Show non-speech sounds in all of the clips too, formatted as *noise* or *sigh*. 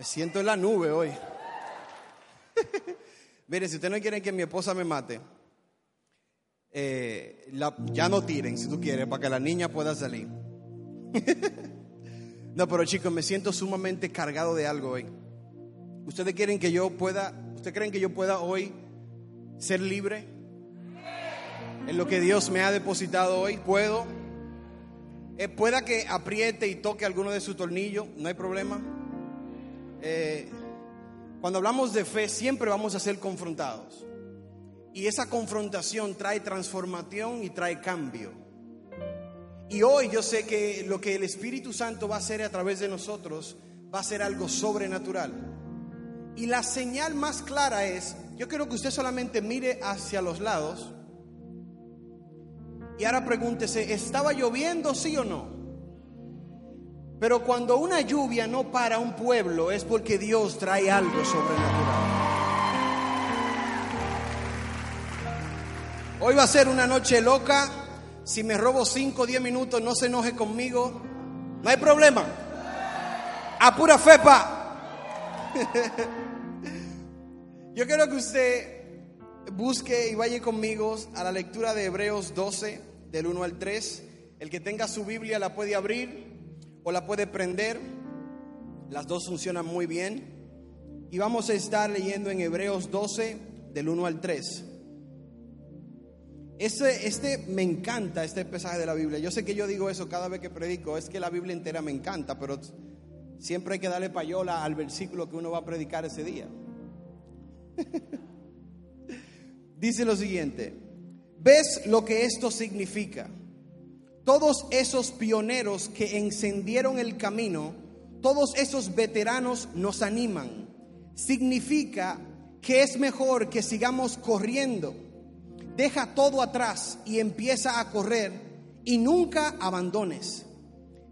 Me siento en la nube hoy. *laughs* Mire, si ustedes no quieren que mi esposa me mate, eh, ya no tiren si tú quieres, para que la niña pueda salir. *laughs* no, pero chicos, me siento sumamente cargado de algo hoy. ¿Ustedes quieren que yo pueda, ustedes creen que yo pueda hoy ser libre? En lo que Dios me ha depositado hoy, ¿puedo? Eh, pueda que apriete y toque alguno de sus tornillos, no hay problema. Eh, cuando hablamos de fe siempre vamos a ser confrontados. Y esa confrontación trae transformación y trae cambio. Y hoy yo sé que lo que el Espíritu Santo va a hacer a través de nosotros va a ser algo sobrenatural. Y la señal más clara es, yo quiero que usted solamente mire hacia los lados. Y ahora pregúntese, ¿estaba lloviendo sí o no? Pero cuando una lluvia no para un pueblo es porque Dios trae algo sobrenatural. Hoy va a ser una noche loca. Si me robo 5 o 10 minutos, no se enoje conmigo. No hay problema. A pura fepa. *laughs* Yo quiero que usted busque y vaya conmigo a la lectura de Hebreos 12, del 1 al 3. El que tenga su Biblia la puede abrir o la puede prender. Las dos funcionan muy bien. Y vamos a estar leyendo en Hebreos 12, del 1 al 3. Este, este me encanta, este pasaje de la Biblia. Yo sé que yo digo eso cada vez que predico, es que la Biblia entera me encanta, pero siempre hay que darle payola al versículo que uno va a predicar ese día. *laughs* Dice lo siguiente, ¿ves lo que esto significa? Todos esos pioneros que encendieron el camino, todos esos veteranos nos animan. Significa que es mejor que sigamos corriendo. Deja todo atrás y empieza a correr y nunca abandones.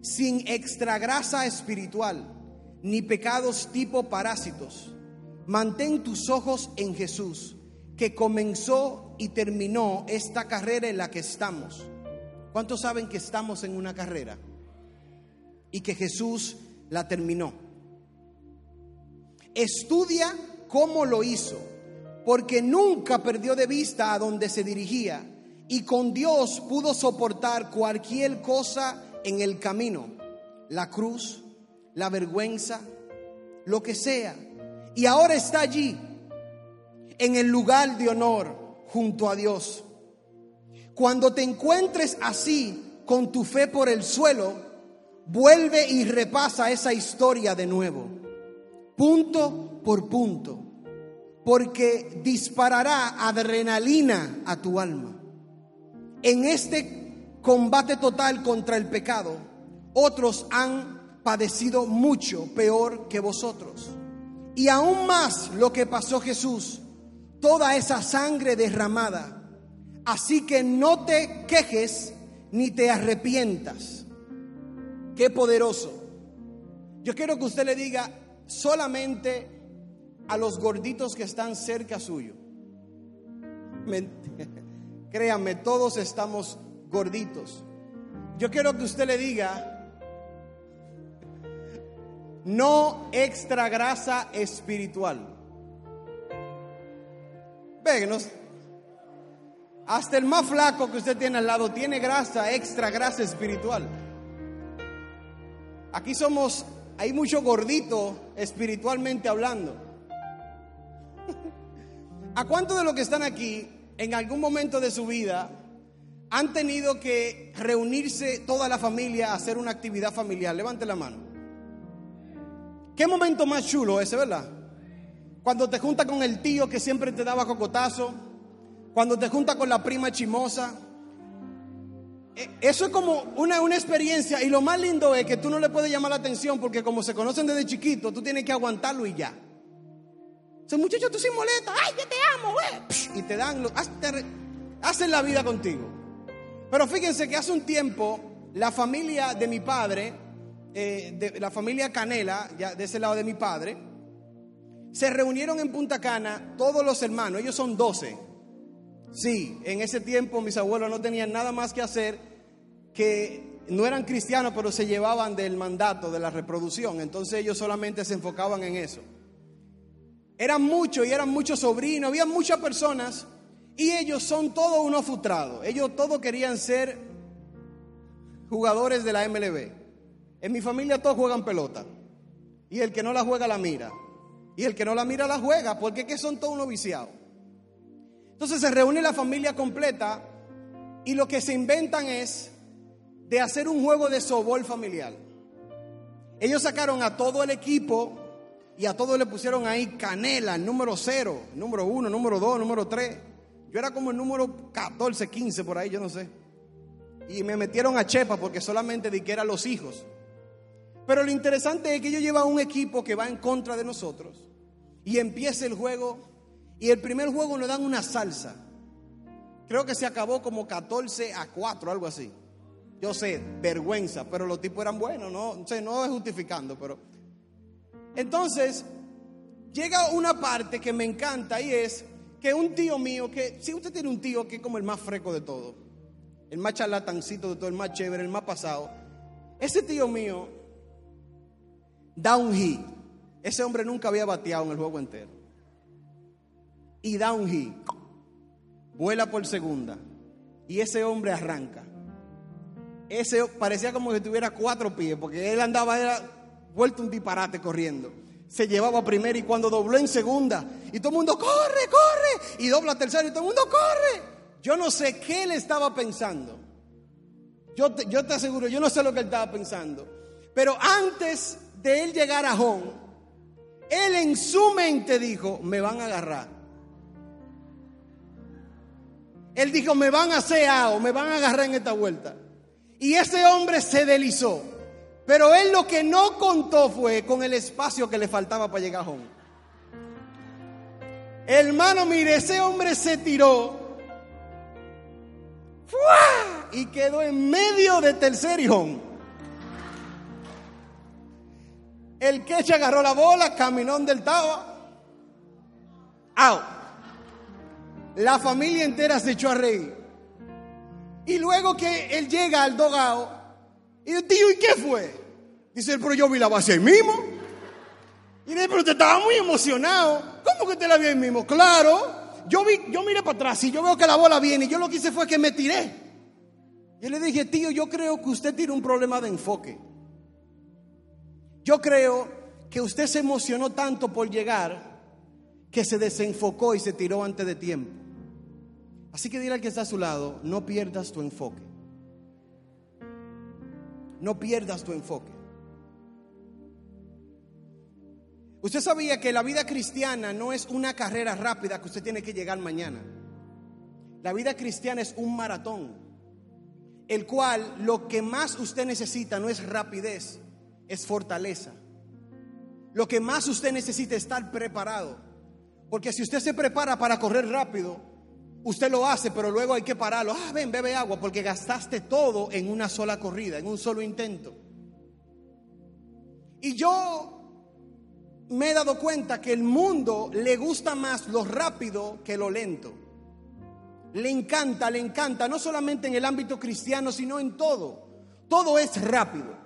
Sin extra grasa espiritual ni pecados tipo parásitos. Mantén tus ojos en Jesús, que comenzó y terminó esta carrera en la que estamos ¿Cuántos saben que estamos en una carrera y que Jesús la terminó? Estudia cómo lo hizo, porque nunca perdió de vista a donde se dirigía y con Dios pudo soportar cualquier cosa en el camino, la cruz, la vergüenza, lo que sea. Y ahora está allí, en el lugar de honor, junto a Dios. Cuando te encuentres así, con tu fe por el suelo, vuelve y repasa esa historia de nuevo, punto por punto, porque disparará adrenalina a tu alma. En este combate total contra el pecado, otros han padecido mucho peor que vosotros. Y aún más lo que pasó Jesús, toda esa sangre derramada Así que no te quejes ni te arrepientas. Qué poderoso. Yo quiero que usted le diga solamente a los gorditos que están cerca suyo. *laughs* Créanme, todos estamos gorditos. Yo quiero que usted le diga, no extra grasa espiritual. Véganos. Hasta el más flaco que usted tiene al lado tiene grasa, extra grasa espiritual. Aquí somos, hay mucho gordito espiritualmente hablando. *laughs* ¿A cuántos de los que están aquí en algún momento de su vida han tenido que reunirse toda la familia a hacer una actividad familiar? Levante la mano. ¿Qué momento más chulo ese, verdad? Cuando te juntas con el tío que siempre te daba cocotazo cuando te juntas con la prima chimosa. E, eso es como una, una experiencia y lo más lindo es que tú no le puedes llamar la atención porque como se conocen desde chiquito, tú tienes que aguantarlo y ya. Ese muchacho tú sin molesta, ay, que te amo, güey. Y te dan, hacen la vida contigo. Pero fíjense que hace un tiempo la familia de mi padre, eh, de la familia Canela, de ese lado de mi padre, se reunieron en Punta Cana todos los hermanos, ellos son 12. Sí, en ese tiempo mis abuelos no tenían nada más que hacer que no eran cristianos, pero se llevaban del mandato de la reproducción. Entonces ellos solamente se enfocaban en eso. Eran muchos y eran muchos sobrinos, había muchas personas y ellos son todos unos frustrados. Ellos todos querían ser jugadores de la MLB. En mi familia todos juegan pelota. Y el que no la juega la mira. Y el que no la mira la juega, porque que son todos unos viciados. Entonces se reúne la familia completa y lo que se inventan es de hacer un juego de sobol familiar. Ellos sacaron a todo el equipo y a todos le pusieron ahí canela, número cero, número uno, número dos, número tres. Yo era como el número 14, 15 por ahí, yo no sé. Y me metieron a Chepa porque solamente di que eran los hijos. Pero lo interesante es que ellos llevan un equipo que va en contra de nosotros. Y empieza el juego. Y el primer juego nos dan una salsa. Creo que se acabó como 14 a 4, algo así. Yo sé, vergüenza, pero los tipos eran buenos, no, sé, no es justificando, pero. Entonces, llega una parte que me encanta y es que un tío mío, que si usted tiene un tío que es como el más freco de todo, el más charlatancito de todo, el más chévere, el más pasado, ese tío mío da un hit. Ese hombre nunca había bateado en el juego entero. Y da un hit. Vuela por segunda. Y ese hombre arranca ese parecía como que tuviera cuatro pies, porque él andaba, era vuelto un disparate corriendo. Se llevaba primero y cuando dobló en segunda, y todo el mundo, corre, corre, y dobla tercero y todo el mundo, corre. Yo no sé qué él estaba pensando. Yo te, yo te aseguro, yo no sé lo que él estaba pensando. Pero antes de él llegar a home, él en su mente dijo, me van a agarrar. Él dijo, me van a hacer algo, me van a agarrar en esta vuelta. Y ese hombre se deslizó. Pero él lo que no contó fue con el espacio que le faltaba para llegar a home. Hermano, mire, ese hombre se tiró. Y quedó en medio de tercer y home. El queche agarró la bola, caminó donde él estaba. La familia entera se echó a reír. Y luego que él llega al dogado, y yo, tío, ¿y qué fue? Dice él, pero yo vi la base ahí mismo. Y dice, pero te estaba muy emocionado. ¿Cómo que te la vi ahí mismo? Claro, yo, vi, yo miré para atrás y yo veo que la bola viene y yo lo que hice fue que me tiré. Y le dije, tío, yo creo que usted tiene un problema de enfoque. Yo creo que usted se emocionó tanto por llegar que se desenfocó y se tiró antes de tiempo. Así que dile al que está a su lado, no pierdas tu enfoque. No pierdas tu enfoque. Usted sabía que la vida cristiana no es una carrera rápida que usted tiene que llegar mañana. La vida cristiana es un maratón, el cual lo que más usted necesita no es rapidez, es fortaleza. Lo que más usted necesita es estar preparado. Porque si usted se prepara para correr rápido, Usted lo hace, pero luego hay que pararlo. Ah, ven, bebe agua, porque gastaste todo en una sola corrida, en un solo intento. Y yo me he dado cuenta que el mundo le gusta más lo rápido que lo lento. Le encanta, le encanta, no solamente en el ámbito cristiano, sino en todo. Todo es rápido.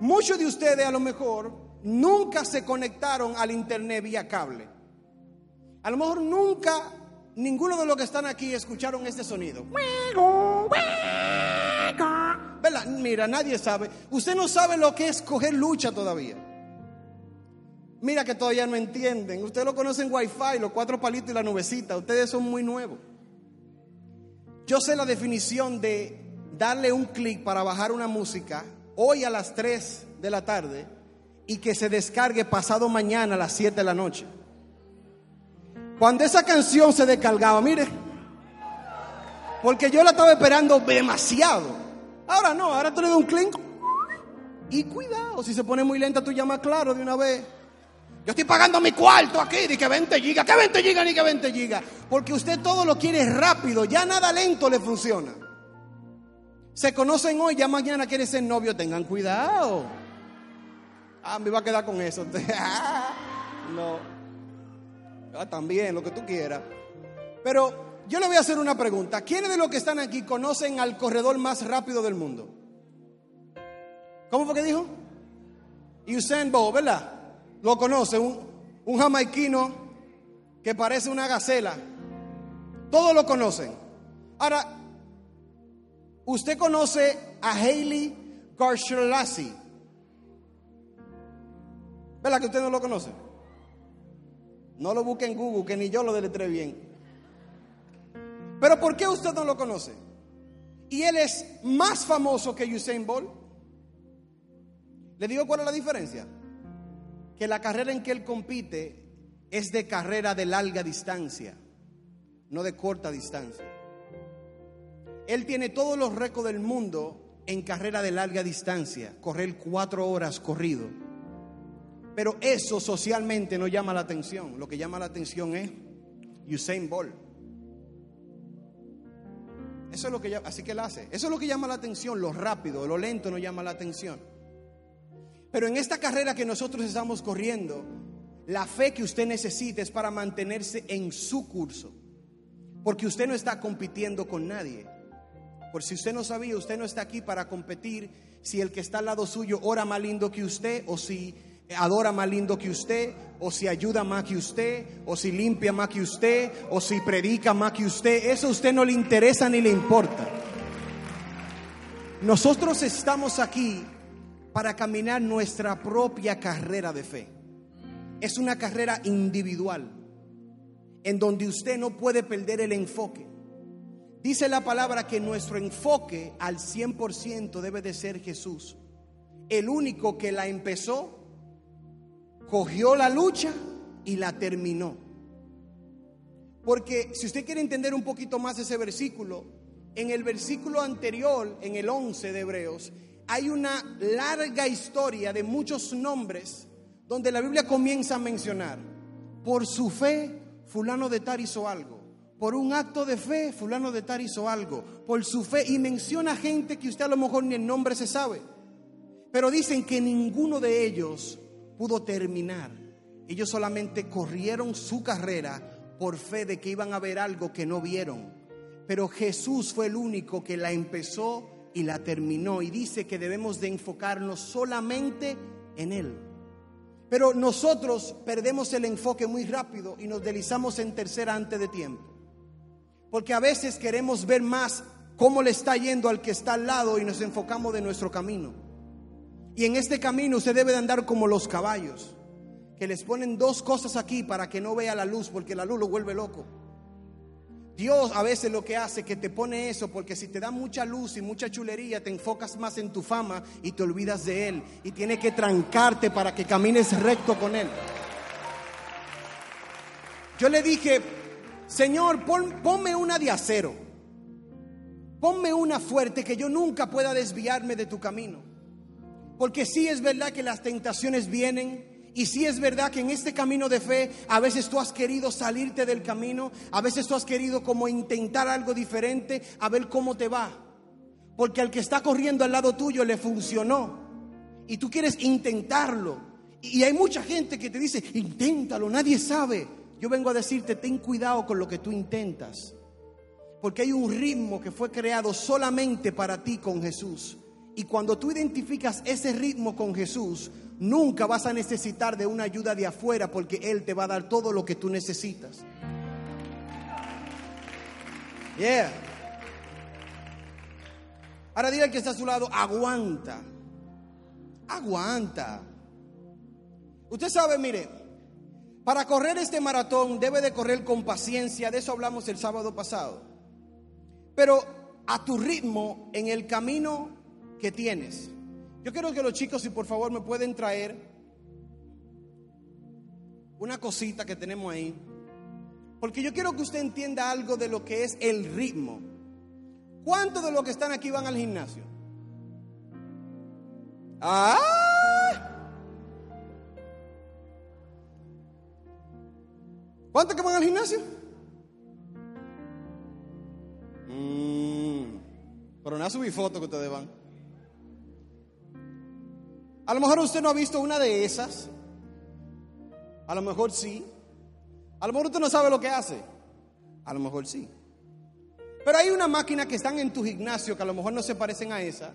Muchos de ustedes a lo mejor nunca se conectaron al internet vía cable. A lo mejor nunca ninguno de los que están aquí escucharon este sonido. Mira, nadie sabe. Usted no sabe lo que es coger lucha todavía. Mira que todavía no entienden. Ustedes lo conocen Wi-Fi, los cuatro palitos y la nubecita. Ustedes son muy nuevos. Yo sé la definición de darle un clic para bajar una música hoy a las 3 de la tarde y que se descargue pasado mañana a las 7 de la noche. Cuando esa canción se descargaba, mire, porque yo la estaba esperando demasiado. Ahora no, ahora tú le das un clic y cuidado, si se pone muy lenta, tú llamas claro de una vez. Yo estoy pagando mi cuarto aquí, di que 20 gigas, que 20 gigas ni que 20 gigas. Porque usted todo lo quiere rápido, ya nada lento le funciona. Se conocen hoy, ya mañana quiere ser novio, tengan cuidado. Ah, me va a quedar con eso. *laughs* no. Ah, también, lo que tú quieras. Pero yo le voy a hacer una pregunta. ¿Quiénes de los que están aquí conocen al corredor más rápido del mundo? ¿Cómo fue que dijo? Usain Bolt, ¿verdad? Lo conoce, un, un jamaiquino que parece una gacela. Todos lo conocen. Ahora, usted conoce a Hailey Garshalassi. ¿Verdad que usted no lo conoce? No lo busque en Google, que ni yo lo deletré bien. Pero ¿por qué usted no lo conoce? Y él es más famoso que Usain Bolt. ¿Le digo cuál es la diferencia? Que la carrera en que él compite es de carrera de larga distancia, no de corta distancia. Él tiene todos los récords del mundo en carrera de larga distancia, correr cuatro horas corrido. Pero eso socialmente no llama la atención. Lo que llama la atención es Usain Bolt. Eso es lo que así que él hace. Eso es lo que llama la atención. Lo rápido, lo lento no llama la atención. Pero en esta carrera que nosotros estamos corriendo, la fe que usted necesita es para mantenerse en su curso. Porque usted no está compitiendo con nadie. Por si usted no sabía, usted no está aquí para competir si el que está al lado suyo ora más lindo que usted o si adora más lindo que usted, o si ayuda más que usted, o si limpia más que usted, o si predica más que usted. Eso a usted no le interesa ni le importa. Nosotros estamos aquí para caminar nuestra propia carrera de fe. Es una carrera individual, en donde usted no puede perder el enfoque. Dice la palabra que nuestro enfoque al 100% debe de ser Jesús. El único que la empezó cogió la lucha y la terminó. Porque si usted quiere entender un poquito más ese versículo, en el versículo anterior, en el 11 de Hebreos, hay una larga historia de muchos nombres donde la Biblia comienza a mencionar, por su fe, fulano de tal hizo algo. Por un acto de fe, fulano de tal hizo algo. Por su fe, y menciona gente que usted a lo mejor ni el nombre se sabe. Pero dicen que ninguno de ellos pudo terminar. Ellos solamente corrieron su carrera por fe de que iban a ver algo que no vieron. Pero Jesús fue el único que la empezó y la terminó. Y dice que debemos de enfocarnos solamente en Él. Pero nosotros perdemos el enfoque muy rápido y nos deslizamos en tercera antes de tiempo. Porque a veces queremos ver más cómo le está yendo al que está al lado y nos enfocamos de nuestro camino. Y en este camino usted debe de andar como los caballos, que les ponen dos cosas aquí para que no vea la luz, porque la luz lo vuelve loco. Dios a veces lo que hace que te pone eso, porque si te da mucha luz y mucha chulería, te enfocas más en tu fama y te olvidas de Él. Y tiene que trancarte para que camines recto con Él. Yo le dije, Señor, ponme una de acero. Ponme una fuerte que yo nunca pueda desviarme de tu camino. Porque sí es verdad que las tentaciones vienen. Y sí es verdad que en este camino de fe a veces tú has querido salirte del camino, a veces tú has querido como intentar algo diferente, a ver cómo te va. Porque al que está corriendo al lado tuyo le funcionó. Y tú quieres intentarlo. Y hay mucha gente que te dice, inténtalo, nadie sabe. Yo vengo a decirte, ten cuidado con lo que tú intentas. Porque hay un ritmo que fue creado solamente para ti con Jesús. Y cuando tú identificas ese ritmo con Jesús, nunca vas a necesitar de una ayuda de afuera porque Él te va a dar todo lo que tú necesitas. Yeah. Ahora diga que está a su lado, aguanta. Aguanta. Usted sabe, mire, para correr este maratón debe de correr con paciencia, de eso hablamos el sábado pasado. Pero a tu ritmo, en el camino que tienes. Yo quiero que los chicos, si por favor me pueden traer una cosita que tenemos ahí. Porque yo quiero que usted entienda algo de lo que es el ritmo. ¿Cuántos de los que están aquí van al gimnasio? ¡Ah! ¿Cuántos que van al gimnasio? Mm, pero no subí foto que ustedes van. A lo mejor usted no ha visto una de esas. A lo mejor sí. A lo mejor usted no sabe lo que hace. A lo mejor sí. Pero hay una máquina que están en tu gimnasio que a lo mejor no se parecen a esa,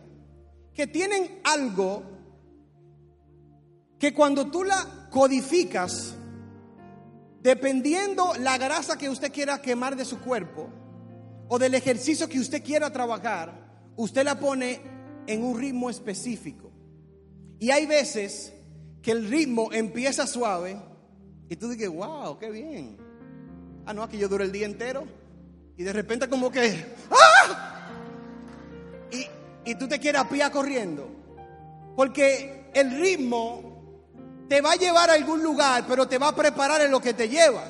que tienen algo que cuando tú la codificas, dependiendo la grasa que usted quiera quemar de su cuerpo o del ejercicio que usted quiera trabajar, usted la pone en un ritmo específico. Y hay veces que el ritmo empieza suave y tú dices, wow, qué bien. Ah, no, aquí yo duro el día entero. Y de repente como que, ¡ah! Y, y tú te quieres a corriendo. Porque el ritmo te va a llevar a algún lugar, pero te va a preparar en lo que te lleva.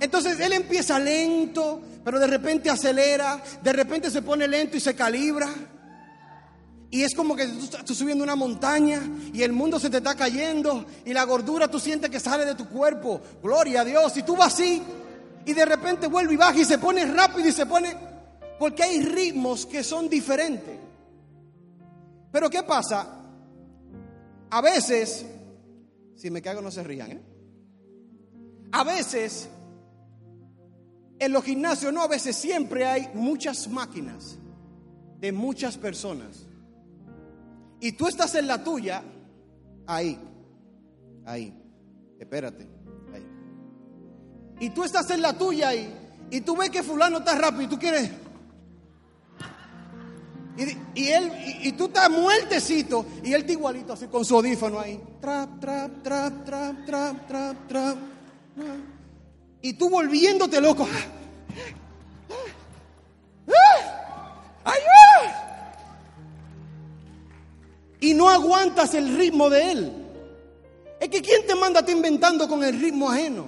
Entonces él empieza lento, pero de repente acelera, de repente se pone lento y se calibra. Y es como que tú estás subiendo una montaña y el mundo se te está cayendo y la gordura tú sientes que sale de tu cuerpo. Gloria a Dios. Y tú vas así y de repente vuelve y baja y se pone rápido y se pone... Porque hay ritmos que son diferentes. Pero ¿qué pasa? A veces, si me caigo no se rían, ¿eh? A veces, en los gimnasios, no, a veces siempre hay muchas máquinas de muchas personas y tú estás en la tuya, ahí, ahí, espérate, ahí. Y tú estás en la tuya ahí, y tú ves que fulano está rápido y tú quieres... Y, él, y, tú estás muertecito y él está igualito así con su audífono ahí. Trap, trap, trap, trap, trap, trap, trap. Y tú volviéndote loco. Aguantas el ritmo de Él. Es que ¿quién te manda a ti inventando con el ritmo ajeno?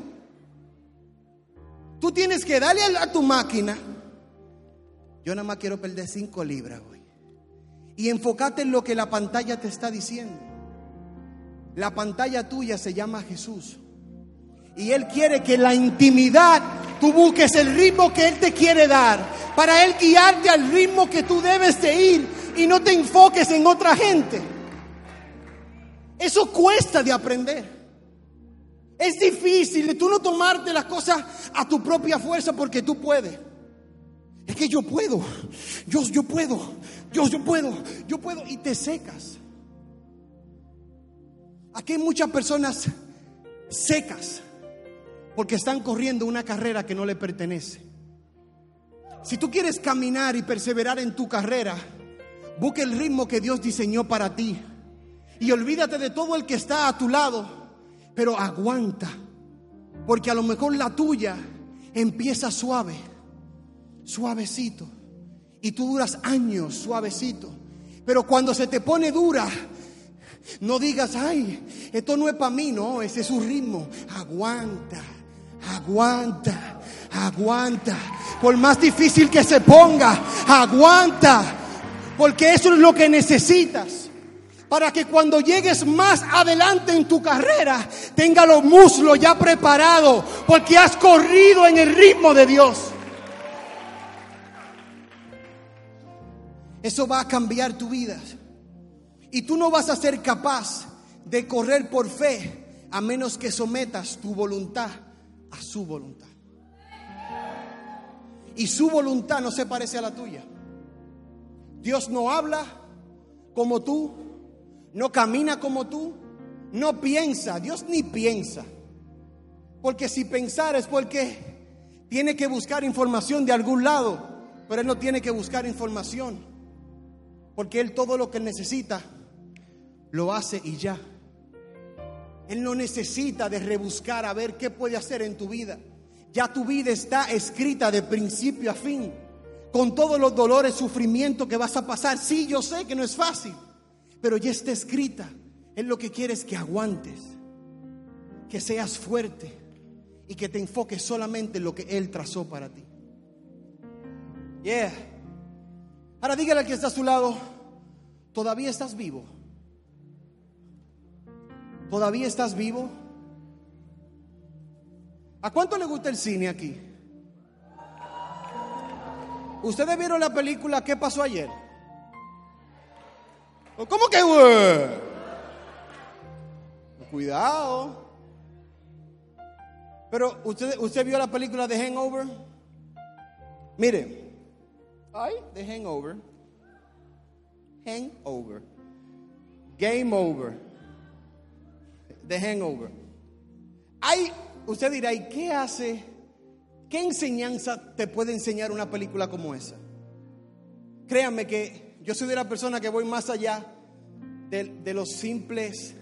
Tú tienes que darle a tu máquina. Yo nada más quiero perder cinco libras hoy. Y enfócate en lo que la pantalla te está diciendo. La pantalla tuya se llama Jesús. Y Él quiere que la intimidad tú busques el ritmo que Él te quiere dar. Para Él guiarte al ritmo que tú debes de ir y no te enfoques en otra gente. Eso cuesta de aprender. Es difícil de tú no tomarte las cosas a tu propia fuerza porque tú puedes. Es que yo puedo, yo, yo puedo, yo, yo puedo, yo puedo y te secas. Aquí hay muchas personas secas porque están corriendo una carrera que no le pertenece. Si tú quieres caminar y perseverar en tu carrera, Busca el ritmo que Dios diseñó para ti. Y olvídate de todo el que está a tu lado. Pero aguanta. Porque a lo mejor la tuya empieza suave. Suavecito. Y tú duras años suavecito. Pero cuando se te pone dura, no digas, ay, esto no es para mí, no, ese es su ritmo. Aguanta, aguanta, aguanta. Por más difícil que se ponga, aguanta. Porque eso es lo que necesitas. Para que cuando llegues más adelante en tu carrera, tenga los muslos ya preparados. Porque has corrido en el ritmo de Dios. Eso va a cambiar tu vida. Y tú no vas a ser capaz de correr por fe a menos que sometas tu voluntad a su voluntad. Y su voluntad no se parece a la tuya. Dios no habla como tú, no camina como tú, no piensa, Dios ni piensa. Porque si pensar es porque tiene que buscar información de algún lado, pero Él no tiene que buscar información. Porque Él todo lo que necesita lo hace y ya. Él no necesita de rebuscar a ver qué puede hacer en tu vida. Ya tu vida está escrita de principio a fin con todos los dolores, sufrimiento que vas a pasar. Sí, yo sé que no es fácil, pero ya está escrita. Él lo que quiere es que aguantes, que seas fuerte y que te enfoques solamente en lo que Él trazó para ti. Yeah. Ahora dígale al que está a su lado, todavía estás vivo. ¿Todavía estás vivo? ¿A cuánto le gusta el cine aquí? ¿Ustedes vieron la película ¿Qué pasó ayer? ¿Cómo que, Cuidado. Pero, ¿usted, ¿usted vio la película de Hangover? Mire, Ay, The Hangover. Hangover. Game over. The Hangover. Hay, usted dirá, ¿y qué hace? ¿Qué enseñanza te puede enseñar una película como esa? Créanme que yo soy de la persona que voy más allá de, de los simples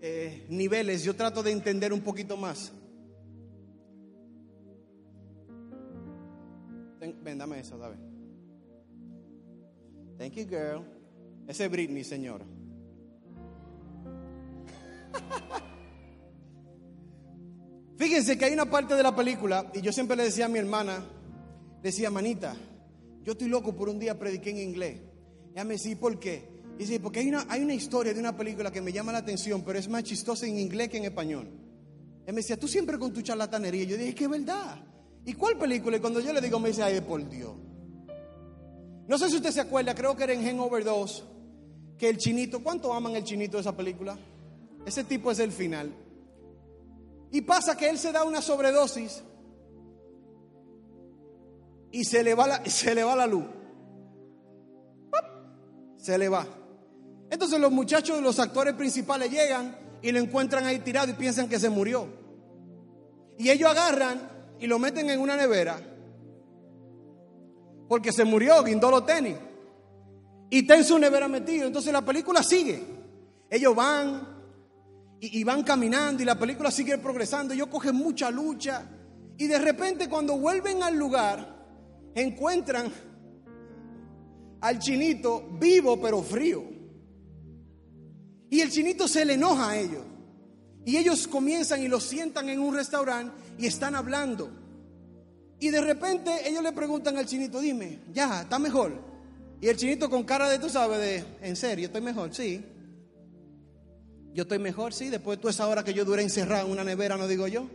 eh, niveles. Yo trato de entender un poquito más. ven, dame esa, dame. Thank you, girl. Ese es Britney, señora. *laughs* Fíjense que hay una parte de la película, y yo siempre le decía a mi hermana, decía, manita, yo estoy loco por un día prediqué en inglés. Ella me decía, ¿por qué? Y dice, porque hay una, hay una historia de una película que me llama la atención, pero es más chistosa en inglés que en español. Ella me decía, tú siempre con tu charlatanería. Yo dije, es que es verdad. ¿Y cuál película? Y cuando yo le digo, me dice, ay, por Dios. No sé si usted se acuerda, creo que era en Hangover 2, que el chinito, ¿cuánto aman el chinito de esa película? Ese tipo es el final. Y pasa que él se da una sobredosis y se le va la, *laughs* se le va la luz. Se le va. Entonces los muchachos, los actores principales llegan y lo encuentran ahí tirado y piensan que se murió. Y ellos agarran y lo meten en una nevera porque se murió, guindó los tenis. Y está en su nevera metido. Entonces la película sigue. Ellos van y, van caminando y la película sigue progresando. Ellos cogen mucha lucha. Y de repente cuando vuelven al lugar, encuentran al chinito vivo pero frío. Y el chinito se le enoja a ellos. Y ellos comienzan y lo sientan en un restaurante y están hablando. Y de repente ellos le preguntan al chinito, dime, ya, ¿está mejor? Y el chinito con cara de, tú sabes, de, ¿en serio? ¿Estoy mejor? Sí. Yo estoy mejor, sí, después de toda esa hora que yo duré encerrado en una nevera, no digo yo.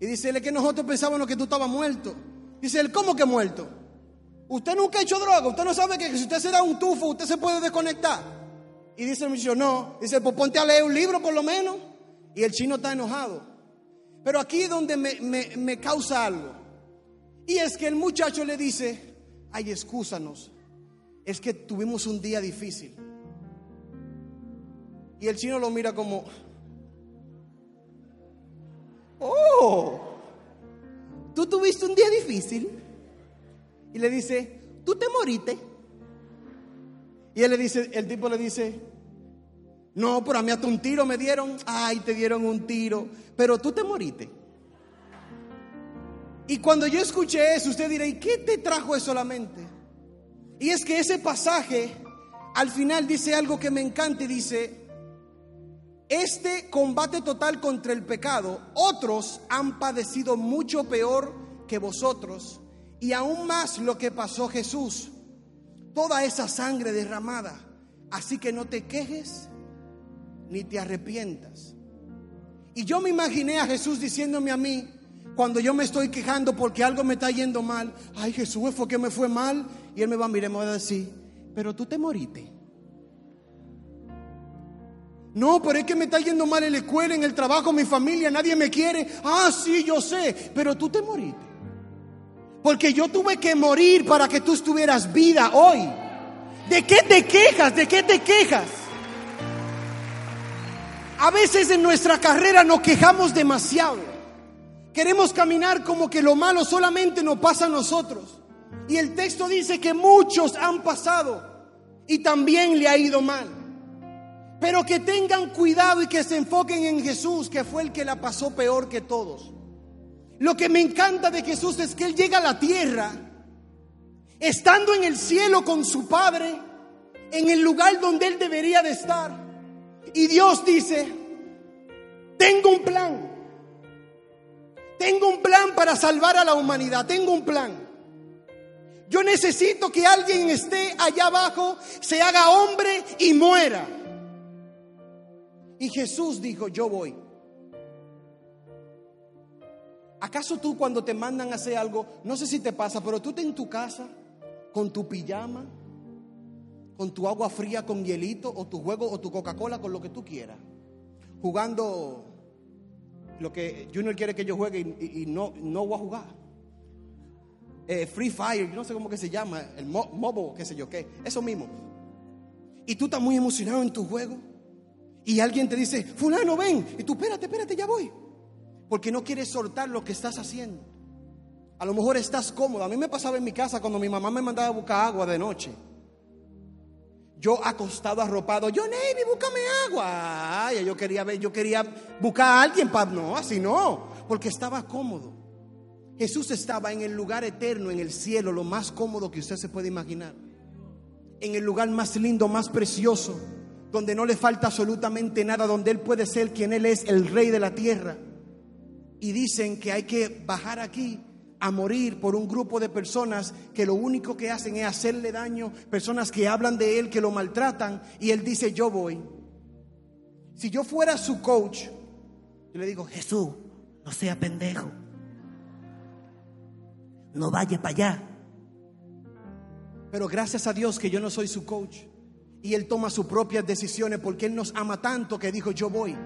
Y dice, que nosotros pensábamos que tú estabas muerto. Dice él, ¿cómo que muerto? Usted nunca ha hecho droga, usted no sabe que si usted se da un tufo, usted se puede desconectar. Y dice el muchacho, no. Dice, pues ponte a leer un libro por lo menos. Y el chino está enojado. Pero aquí es donde me, me causa algo. Y es que el muchacho le dice, ay, excúsanos, es que tuvimos un día difícil. Y el chino lo mira como, oh, tú tuviste un día difícil. Y le dice, tú te moriste. Y él le dice, el tipo le dice, no, pero a mí hasta un tiro me dieron. Ay, te dieron un tiro, pero tú te moriste. Y cuando yo escuché eso, usted dirá, ¿y qué te trajo eso a la mente? Y es que ese pasaje al final dice algo que me encanta y dice, este combate total contra el pecado, otros han padecido mucho peor que vosotros y aún más lo que pasó Jesús, toda esa sangre derramada. Así que no te quejes ni te arrepientas. Y yo me imaginé a Jesús diciéndome a mí, cuando yo me estoy quejando porque algo me está yendo mal, ay Jesús, fue que me fue mal. Y Él me va a mirar y me va a decir, pero tú te moriste. No, pero es que me está yendo mal en la escuela, en el trabajo, mi familia, nadie me quiere. Ah, sí, yo sé, pero tú te moriste. Porque yo tuve que morir para que tú estuvieras vida hoy. ¿De qué te quejas? ¿De qué te quejas? A veces en nuestra carrera nos quejamos demasiado. Queremos caminar como que lo malo solamente nos pasa a nosotros. Y el texto dice que muchos han pasado y también le ha ido mal. Pero que tengan cuidado y que se enfoquen en Jesús, que fue el que la pasó peor que todos. Lo que me encanta de Jesús es que Él llega a la tierra, estando en el cielo con su Padre, en el lugar donde Él debería de estar. Y Dios dice, tengo un plan. Tengo un plan para salvar a la humanidad, tengo un plan. Yo necesito que alguien esté allá abajo, se haga hombre y muera. Y Jesús dijo, yo voy. ¿Acaso tú cuando te mandan a hacer algo, no sé si te pasa, pero tú estás en tu casa con tu pijama, con tu agua fría con hielito o tu juego o tu Coca-Cola con lo que tú quieras, jugando lo que Junior quiere que yo juegue y, no, no voy a jugar. eh, Free Fire, no sé cómo que se llama, el mo qué sé yo qué, eso mismo. Y tú estás muy emocionado en tu juego. Y alguien te dice, fulano, ven. Y tú, espérate, espérate, ya voy. Porque no quieres soltar lo que estás haciendo. A lo mejor estás cómodo. A mí me pasaba en mi casa cuando mi mamá me mandaba a buscar agua de noche. Yo acostado, arropado, yo Navy, búscame agua. Ay, yo quería ver, yo quería buscar a alguien para no, así no, porque estaba cómodo. Jesús estaba en el lugar eterno, en el cielo, lo más cómodo que usted se puede imaginar. En el lugar más lindo, más precioso, donde no le falta absolutamente nada, donde Él puede ser quien Él es, el rey de la tierra. Y dicen que hay que bajar aquí a morir por un grupo de personas que lo único que hacen es hacerle daño, personas que hablan de Él, que lo maltratan, y Él dice, yo voy. Si yo fuera su coach, yo le digo, Jesús, no sea pendejo no vaya para allá. Pero gracias a Dios que yo no soy su coach. Y Él toma sus propias decisiones porque Él nos ama tanto que dijo, yo voy.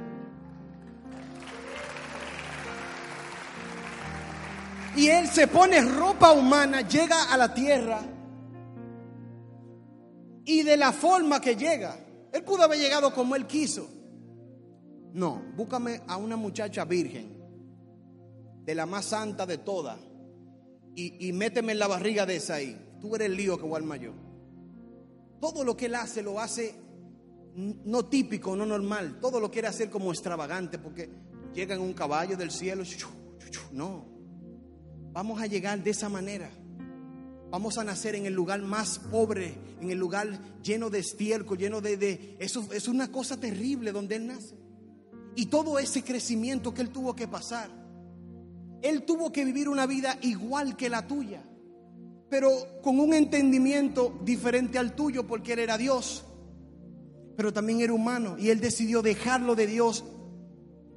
Y Él se pone ropa humana, llega a la tierra. Y de la forma que llega, Él pudo haber llegado como Él quiso. No, búscame a una muchacha virgen, de la más santa de todas y, méteme en la barriga de esa ahí. Tú eres el lío que voy al mayor. Todo lo que él hace lo hace no típico, no normal. Todo lo quiere hacer como extravagante porque llega en un caballo del cielo. No. Vamos a llegar de esa manera. Vamos a nacer en el lugar más pobre, en el lugar lleno de estiércol, lleno de, de... Eso es una cosa terrible donde Él nace. Y todo ese crecimiento que Él tuvo que pasar él tuvo que vivir una vida igual que la tuya, pero con un entendimiento diferente al tuyo porque Él era Dios, pero también era humano y Él decidió dejarlo de Dios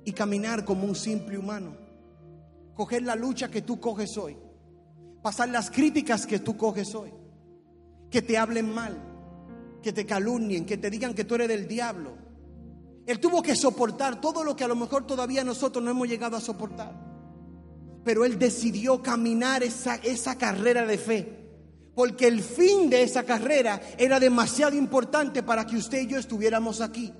y caminar como un simple humano. Coger la lucha que tú coges hoy, pasar las críticas que tú coges hoy, que te hablen mal, que te calumnien, que te digan que tú eres del diablo. Él tuvo que soportar todo lo que a lo mejor todavía nosotros no hemos llegado a soportar pero él decidió caminar esa, esa carrera de fe. Porque el fin de esa carrera era demasiado importante para que usted y yo estuviéramos aquí.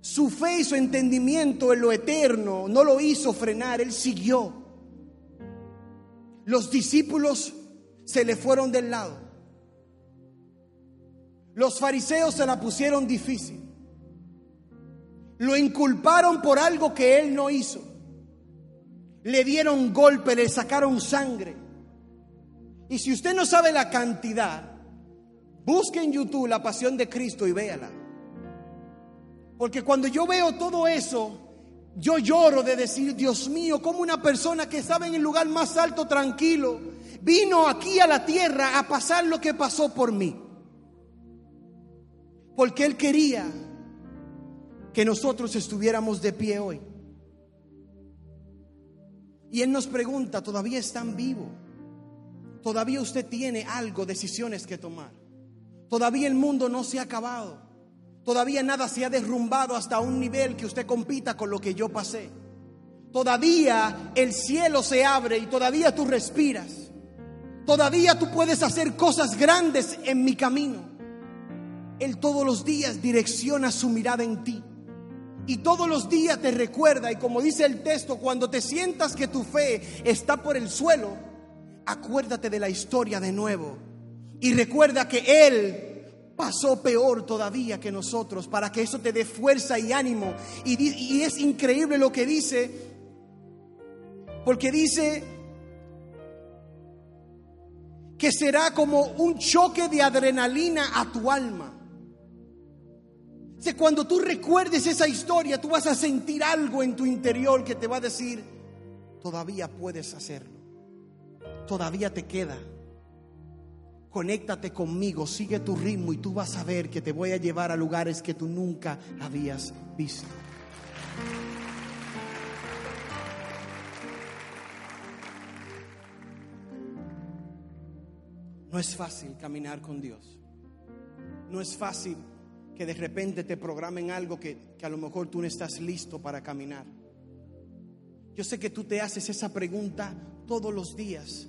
Su fe y su entendimiento en lo eterno no lo hizo frenar, él siguió. Los discípulos se le fueron del lado. Los fariseos se la pusieron difícil. Lo inculparon por algo que él no hizo le dieron golpe, le sacaron sangre. Y si usted no sabe la cantidad, busque en YouTube la pasión de Cristo y véala. Porque cuando yo veo todo eso, yo lloro de decir, Dios mío, como una persona que estaba en el lugar más alto, tranquilo, vino aquí a la tierra a pasar lo que pasó por mí. Porque Él quería que nosotros estuviéramos de pie hoy. Y Él nos pregunta, ¿todavía están vivos? Todavía usted tiene algo, decisiones que tomar. Todavía el mundo no se ha acabado. Todavía nada se ha derrumbado hasta un nivel que usted compita con lo que yo pasé. Todavía el cielo se abre y todavía tú respiras. Todavía tú puedes hacer cosas grandes en mi camino. Él todos los días direcciona su mirada en ti. Y todos los días te recuerda, y como dice el texto, cuando te sientas que tu fe está por el suelo, acuérdate de la historia de nuevo. Y recuerda que Él pasó peor todavía que nosotros, para que eso te dé fuerza y ánimo. Y, es increíble lo que dice, porque dice que será como un choque de adrenalina a tu alma cuando tú recuerdes esa historia, tú vas a sentir algo en tu interior que te va a decir, todavía puedes hacerlo, todavía te queda. Conéctate conmigo, sigue tu ritmo y tú vas a ver que te voy a llevar a lugares que tú nunca habías visto. No es fácil caminar con Dios. No es fácil que de repente te programen algo que, a lo mejor tú no estás listo para caminar. Yo sé que tú te haces esa pregunta todos los días.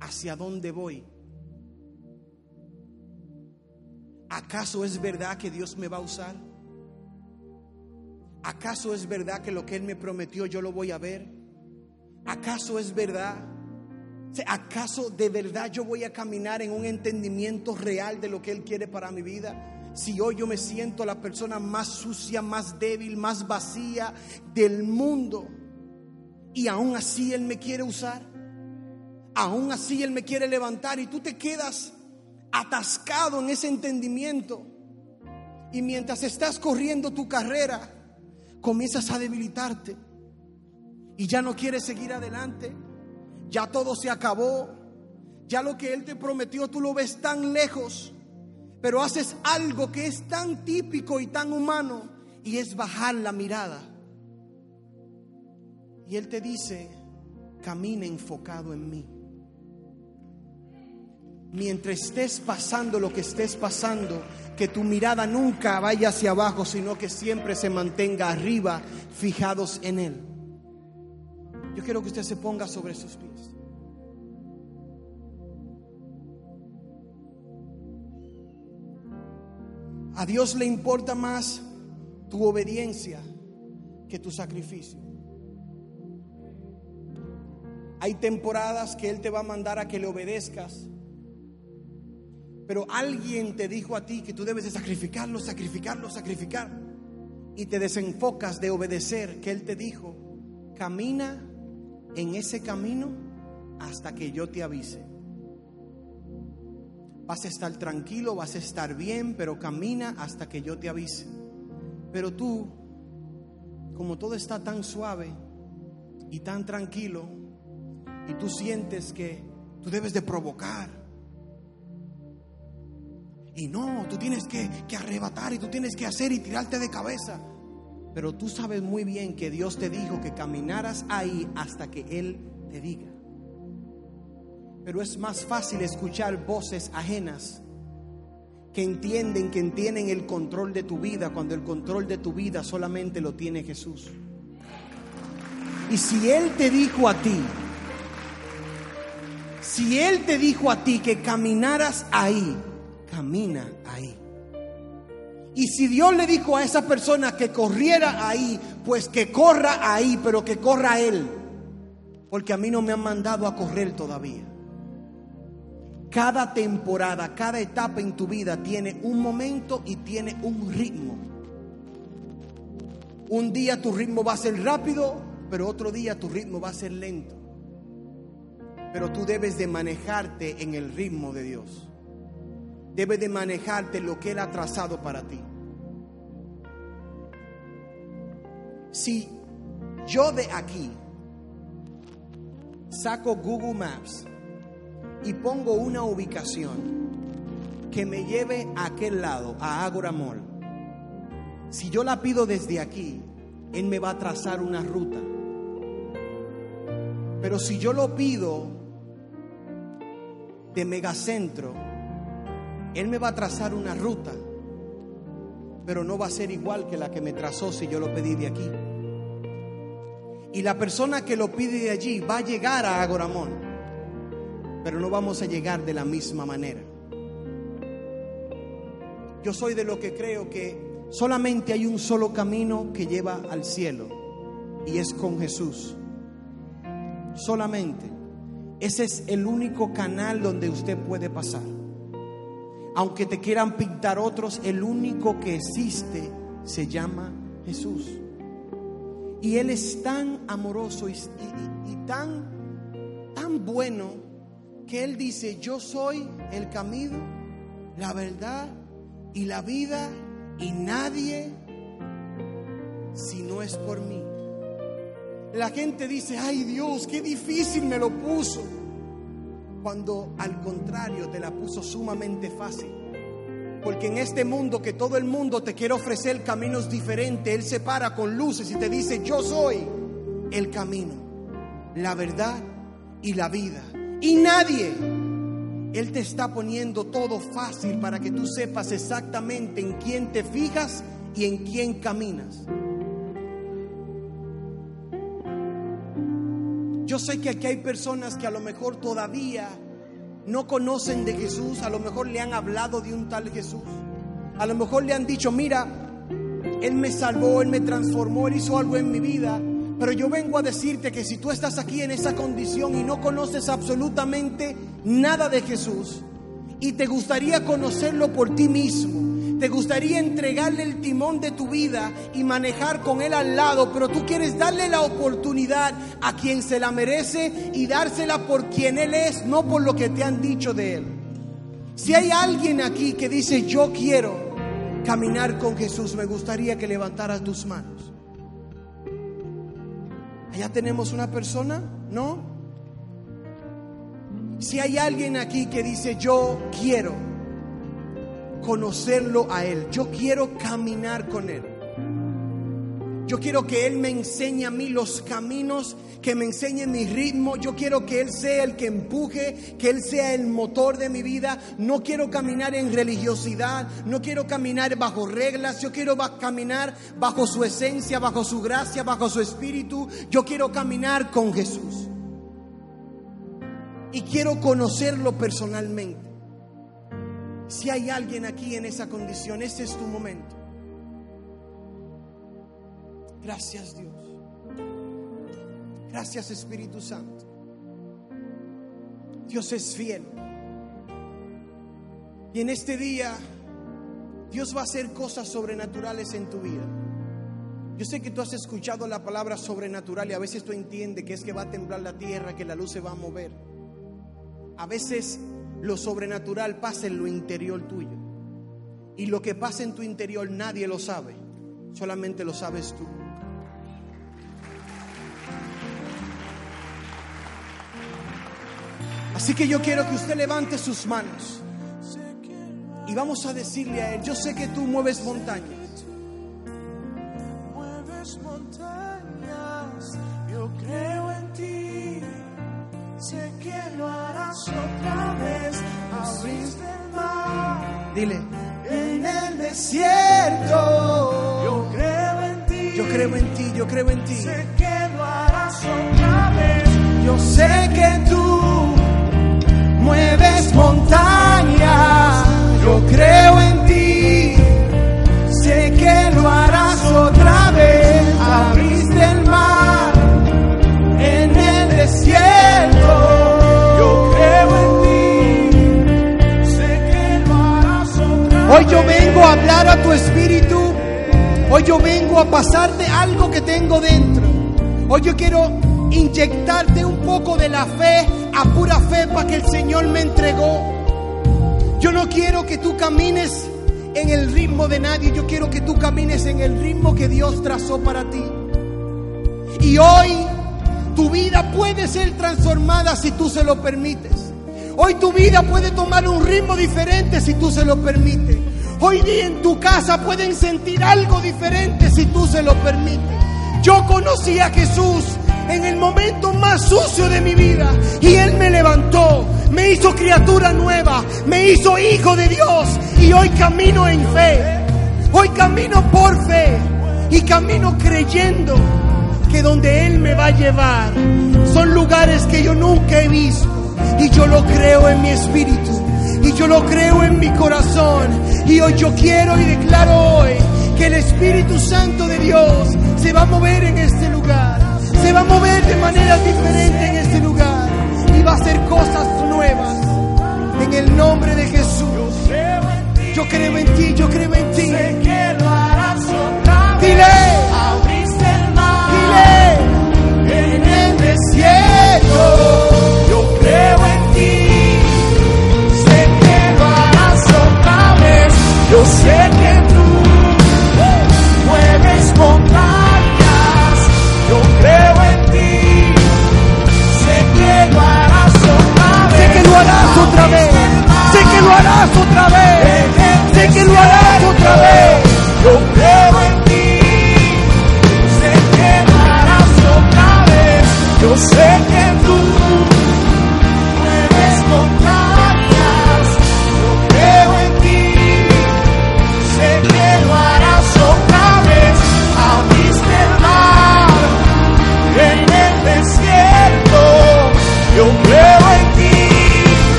hacia dónde voy. ¿Acaso es verdad que Dios me va a usar? ¿Acaso es verdad que lo que Él me prometió yo lo voy a ver? ¿Acaso es verdad? ¿Acaso de verdad yo voy a caminar en un entendimiento real de lo que Él quiere para mi vida? Si hoy yo me siento la persona más sucia, más débil, más vacía del mundo y aún así Él me quiere usar, aún así Él me quiere levantar y tú te quedas atascado en ese entendimiento y mientras estás corriendo tu carrera comienzas a debilitarte y ya no quieres seguir adelante ya todo se acabó, ya lo que Él te prometió tú lo ves tan lejos, pero haces algo que es tan típico y tan humano y es bajar la mirada. Y Él te dice, camina enfocado en mí. Mientras estés pasando lo que estés pasando, que tu mirada nunca vaya hacia abajo, sino que siempre se mantenga arriba, fijados en Él. Yo quiero que usted se ponga sobre sus pies. A Dios le importa más tu obediencia que tu sacrificio. Hay temporadas que Él te va a mandar a que le obedezcas. Pero alguien te dijo a ti que tú debes de sacrificarlo, sacrificarlo, sacrificar. Y te desenfocas de obedecer que Él te dijo, camina en ese camino hasta que yo te avise. Vas a estar tranquilo, vas a estar bien, pero camina hasta que yo te avise. Pero tú, como todo está tan suave y tan tranquilo, y tú sientes que tú debes de provocar. Y no, tú tienes que, arrebatar y tú tienes que hacer y tirarte de cabeza. Pero tú sabes muy bien que Dios te dijo que caminaras ahí hasta que Él te diga. Pero es más fácil escuchar voces ajenas que entienden que tienen el control de tu vida cuando el control de tu vida solamente lo tiene Jesús. Y si Él te dijo a ti, si Él te dijo a ti que caminaras ahí, camina ahí. Y si Dios le dijo a esa persona que corriera ahí, pues que corra ahí, pero que corra Él. Porque a mí no me han mandado a correr todavía. Cada temporada, cada etapa en tu vida tiene un momento y tiene un ritmo. Un día tu ritmo va a ser rápido, pero otro día tu ritmo va a ser lento. Pero tú debes de manejarte en el ritmo de Dios debe de manejarte lo que Él ha trazado para ti. Si yo de aquí saco Google Maps y pongo una ubicación que me lleve a aquel lado, a Agora si yo la pido desde aquí, Él me va a trazar una ruta. Pero si yo lo pido de megacentro, él me va a trazar una ruta, pero no va a ser igual que la que me trazó si yo lo pedí de aquí. Y la persona que lo pide de allí va a llegar a Agoramón, pero no vamos a llegar de la misma manera. Yo soy de lo que creo que solamente hay un solo camino que lleva al cielo y es con Jesús. Solamente. Ese es el único canal donde usted puede pasar aunque te quieran pintar otros, el único que existe se llama Jesús. Y Él es tan amoroso y, tan, tan bueno que Él dice, yo soy el camino, la verdad y la vida y nadie si no es por mí. La gente dice, ay Dios, qué difícil me lo puso cuando al contrario te la puso sumamente fácil. Porque en este mundo que todo el mundo te quiere ofrecer caminos diferentes, Él se para con luces y te dice, yo soy el camino, la verdad y la vida. Y nadie, Él te está poniendo todo fácil para que tú sepas exactamente en quién te fijas y en quién caminas. Yo sé que aquí hay personas que a lo mejor todavía no conocen de Jesús, a lo mejor le han hablado de un tal Jesús. A lo mejor le han dicho, mira, Él me salvó, Él me transformó, Él hizo algo en mi vida. Pero yo vengo a decirte que si tú estás aquí en esa condición y no conoces absolutamente nada de Jesús y te gustaría conocerlo por ti mismo, te gustaría entregarle el timón de tu vida y manejar con Él al lado, pero tú quieres darle la oportunidad a quien se la merece y dársela por quien Él es, no por lo que te han dicho de Él. Si hay alguien aquí que dice, yo quiero caminar con Jesús, me gustaría que levantaras tus manos. Allá tenemos una persona, ¿no? Si hay alguien aquí que dice, yo quiero conocerlo a Él. Yo quiero caminar con Él. Yo quiero que Él me enseñe a mí los caminos, que me enseñe mi ritmo. Yo quiero que Él sea el que empuje, que Él sea el motor de mi vida. No quiero caminar en religiosidad, no quiero caminar bajo reglas. Yo quiero caminar bajo su esencia, bajo su gracia, bajo su espíritu. Yo quiero caminar con Jesús. Y quiero conocerlo personalmente. Si hay alguien aquí en esa condición, ese es tu momento. Gracias Dios. Gracias Espíritu Santo. Dios es fiel. Y en este día Dios va a hacer cosas sobrenaturales en tu vida. Yo sé que tú has escuchado la palabra sobrenatural y a veces tú entiendes que es que va a temblar la tierra, que la luz se va a mover. A veces lo sobrenatural pasa en lo interior tuyo. Y lo que pasa en tu interior nadie lo sabe, solamente lo sabes tú. Así que yo quiero que usted levante sus manos y vamos a decirle a Él, yo sé que tú mueves montañas. Mueves montañas, yo creo en ti, sé que lo harás otra vez, abriste el mar. Dile, En el desierto, yo creo en ti. yo creo en ti, yo creo en ti. Sé que lo harás otra vez. Yo sé que tú mueves montañas. Yo creo en ti. Sé que lo harás otra vez. Abriste el mar en el desierto. Yo creo en ti. Sé que lo harás otra Hoy yo vengo a hablar a tu espíritu. Hoy yo vengo a pasarte algo que tengo dentro. Hoy yo quiero inyectarte un poco de la fe a pura fe para que el Señor me entregó. Yo no quiero que tú camines en el ritmo de nadie. Yo quiero que tú camines en el ritmo que Dios trazó para ti. Y hoy tu vida puede ser transformada si tú se lo permites. Hoy tu vida puede tomar un ritmo diferente si tú se lo permites. Hoy día en tu casa pueden sentir algo diferente si tú se lo permites. Yo conocí a Jesús en el momento más sucio de mi vida. Y Él me levantó, me hizo criatura nueva, me hizo hijo de Dios. Y hoy camino en fe. Hoy camino por fe. Y camino creyendo que donde Él me va a llevar son lugares que yo nunca he visto. Y yo lo creo en mi espíritu. Y yo lo creo en mi corazón. Y hoy yo quiero y declaro hoy que el Espíritu Santo de Dios se va a mover en este lugar, se va a mover de manera diferente en este lugar y va a hacer cosas nuevas en el nombre de Jesús. Yo creo en ti, yo creo en ti. Sé que lo harás otra vez. Dile. Abriste el mar. Dile. En el desierto. Yo creo en ti. Sé que lo harás otra vez. Yo sé que tú lo harás otra vez. Sé que lo harás otra vez. Yo creo en ti, sé que lo harás otra vez. Yo sé que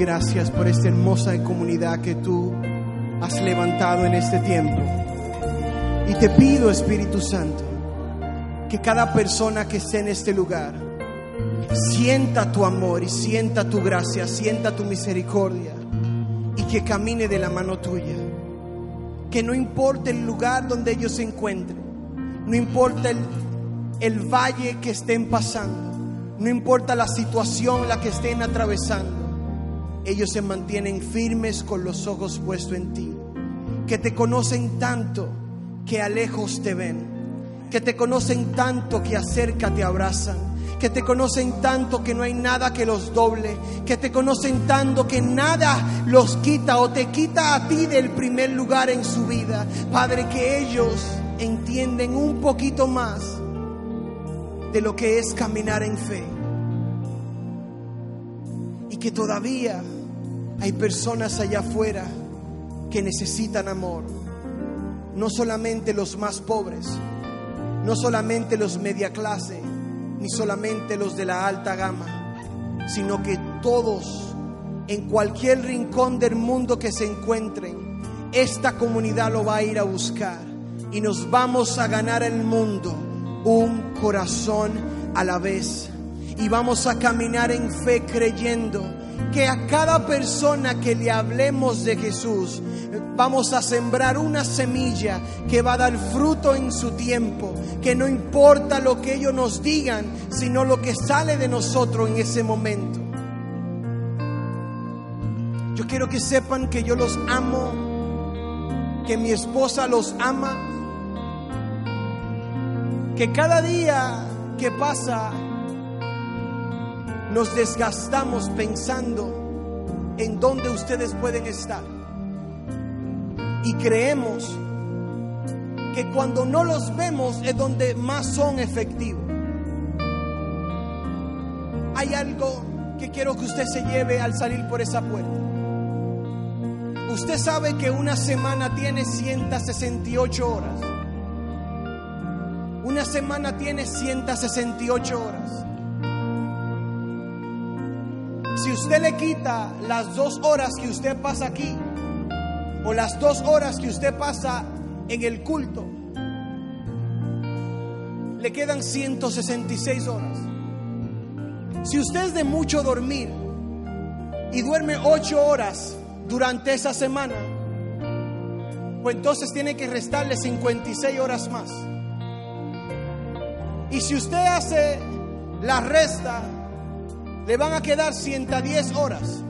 gracias por esta hermosa comunidad que tú has levantado en este tiempo. Y te pido, Espíritu Santo, que cada persona que esté en este lugar sienta tu amor y sienta tu gracia, sienta tu misericordia y que camine de la mano tuya. Que no importa el lugar donde ellos se encuentren, no importa el, el valle que estén pasando, no importa la situación la que estén atravesando, ellos se mantienen firmes con los ojos puestos en ti, que te conocen tanto que a lejos te ven, que te conocen tanto que acerca te abrazan, que te conocen tanto que no hay nada que los doble, que te conocen tanto que nada los quita o te quita a ti del primer lugar en su vida. Padre, que ellos entienden un poquito más de lo que es caminar en fe. Que todavía hay personas allá afuera que necesitan amor. No solamente los más pobres, no solamente los media clase, ni solamente los de la alta gama, sino que todos, en cualquier rincón del mundo que se encuentren, esta comunidad lo va a ir a buscar y nos vamos a ganar el mundo un corazón a la vez. Y vamos a caminar en fe creyendo que a cada persona que le hablemos de Jesús, vamos a sembrar una semilla que va a dar fruto en su tiempo, que no importa lo que ellos nos digan, sino lo que sale de nosotros en ese momento. Yo quiero que sepan que yo los amo, que mi esposa los ama, que cada día que pasa nos desgastamos pensando en dónde ustedes pueden estar. Y creemos que cuando no los vemos es donde más son efectivos. Hay algo que quiero que usted se lleve al salir por esa puerta. Usted sabe que una semana tiene 168 horas. Una semana tiene 168 horas. Si usted le quita las dos horas que usted pasa aquí, o las dos horas que usted pasa en el culto, le quedan 166 horas. Si usted es de mucho dormir y duerme ocho horas durante esa semana, pues entonces tiene que restarle 56 horas más. Y si usted hace la resta, le van a quedar 110 horas.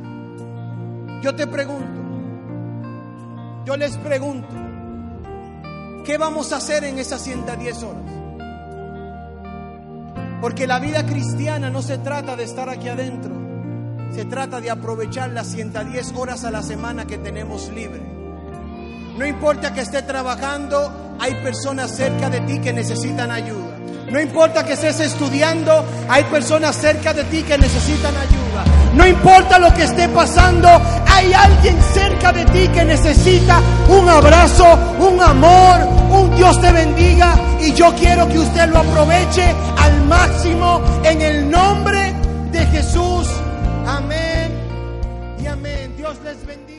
Yo te pregunto, yo les pregunto, ¿qué vamos a hacer en esas 110 horas? Porque la vida cristiana no se trata de estar aquí adentro, se trata de aprovechar las 110 horas a la semana que tenemos libre. No importa que esté trabajando, hay personas cerca de ti que necesitan ayuda. No importa que estés estudiando, hay personas cerca de ti que necesitan ayuda. No importa lo que esté pasando, hay alguien cerca de ti que necesita un abrazo, un amor, un Dios te bendiga. Y yo quiero que usted lo aproveche al máximo en el nombre de Jesús. Amén y amén. Dios les bendiga.